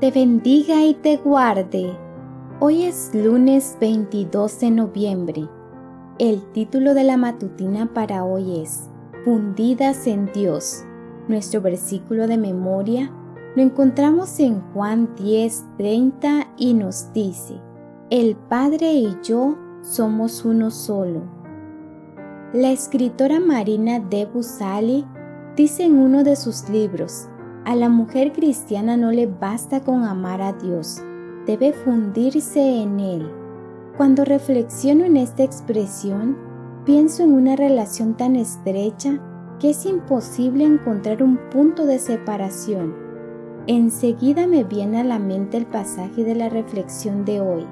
te bendiga y te guarde. Hoy es lunes 22 de noviembre. El título de la matutina para hoy es Fundidas en Dios. Nuestro versículo de memoria lo encontramos en Juan 10, 30 y nos dice, El Padre y yo somos uno solo. La escritora Marina de Busali dice en uno de sus libros, a la mujer cristiana no le basta con amar a Dios, debe fundirse en Él. Cuando reflexiono en esta expresión, pienso en una relación tan estrecha que es imposible encontrar un punto de separación. Enseguida me viene a la mente el pasaje de la reflexión de hoy.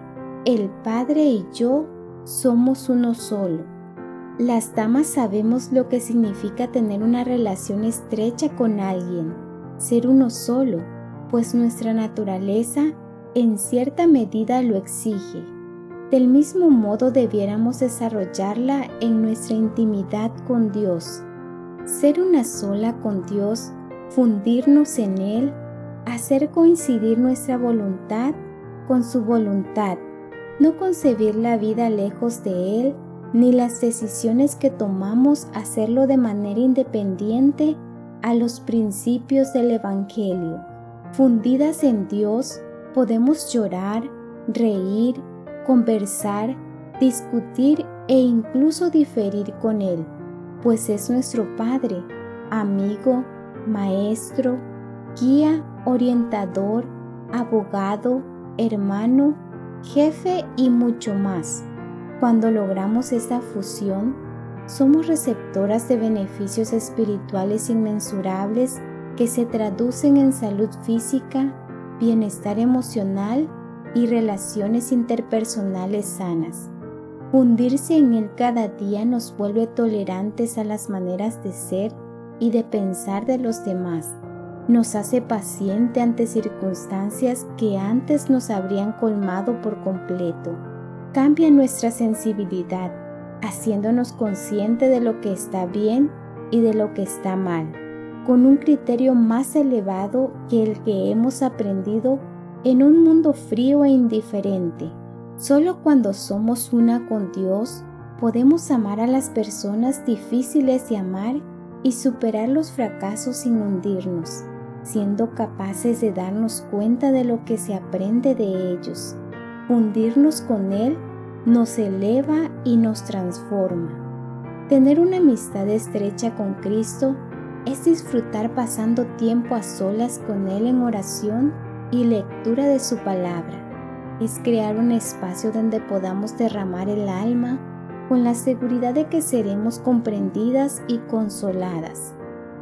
El Padre y yo somos uno solo. Las damas sabemos lo que significa tener una relación estrecha con alguien ser uno solo, pues nuestra naturaleza en cierta medida lo exige. Del mismo modo debiéramos desarrollarla en nuestra intimidad con Dios. Ser una sola con Dios, fundirnos en Él, hacer coincidir nuestra voluntad con su voluntad, no concebir la vida lejos de Él, ni las decisiones que tomamos hacerlo de manera independiente a los principios del Evangelio. Fundidas en Dios, podemos llorar, reír, conversar, discutir e incluso diferir con Él, pues es nuestro Padre, amigo, maestro, guía, orientador, abogado, hermano, jefe y mucho más. Cuando logramos esta fusión, somos receptoras de beneficios espirituales inmensurables que se traducen en salud física, bienestar emocional y relaciones interpersonales sanas. Hundirse en él cada día nos vuelve tolerantes a las maneras de ser y de pensar de los demás. Nos hace paciente ante circunstancias que antes nos habrían colmado por completo. Cambia nuestra sensibilidad haciéndonos consciente de lo que está bien y de lo que está mal, con un criterio más elevado que el que hemos aprendido en un mundo frío e indiferente. Solo cuando somos una con Dios podemos amar a las personas difíciles de amar y superar los fracasos sin hundirnos, siendo capaces de darnos cuenta de lo que se aprende de ellos. Hundirnos con Él nos eleva y nos transforma. Tener una amistad estrecha con Cristo es disfrutar pasando tiempo a solas con Él en oración y lectura de su palabra. Es crear un espacio donde podamos derramar el alma con la seguridad de que seremos comprendidas y consoladas.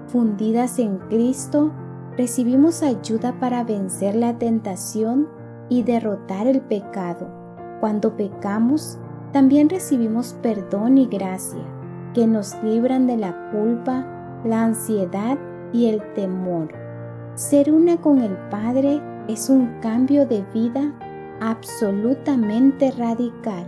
Fundidas en Cristo, recibimos ayuda para vencer la tentación y derrotar el pecado cuando pecamos, también recibimos perdón y gracia, que nos libran de la culpa, la ansiedad y el temor. Ser una con el Padre es un cambio de vida absolutamente radical.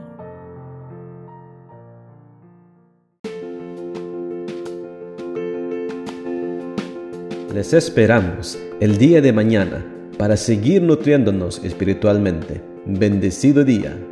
Les esperamos el día de mañana para seguir nutriéndonos espiritualmente. Bendecido día.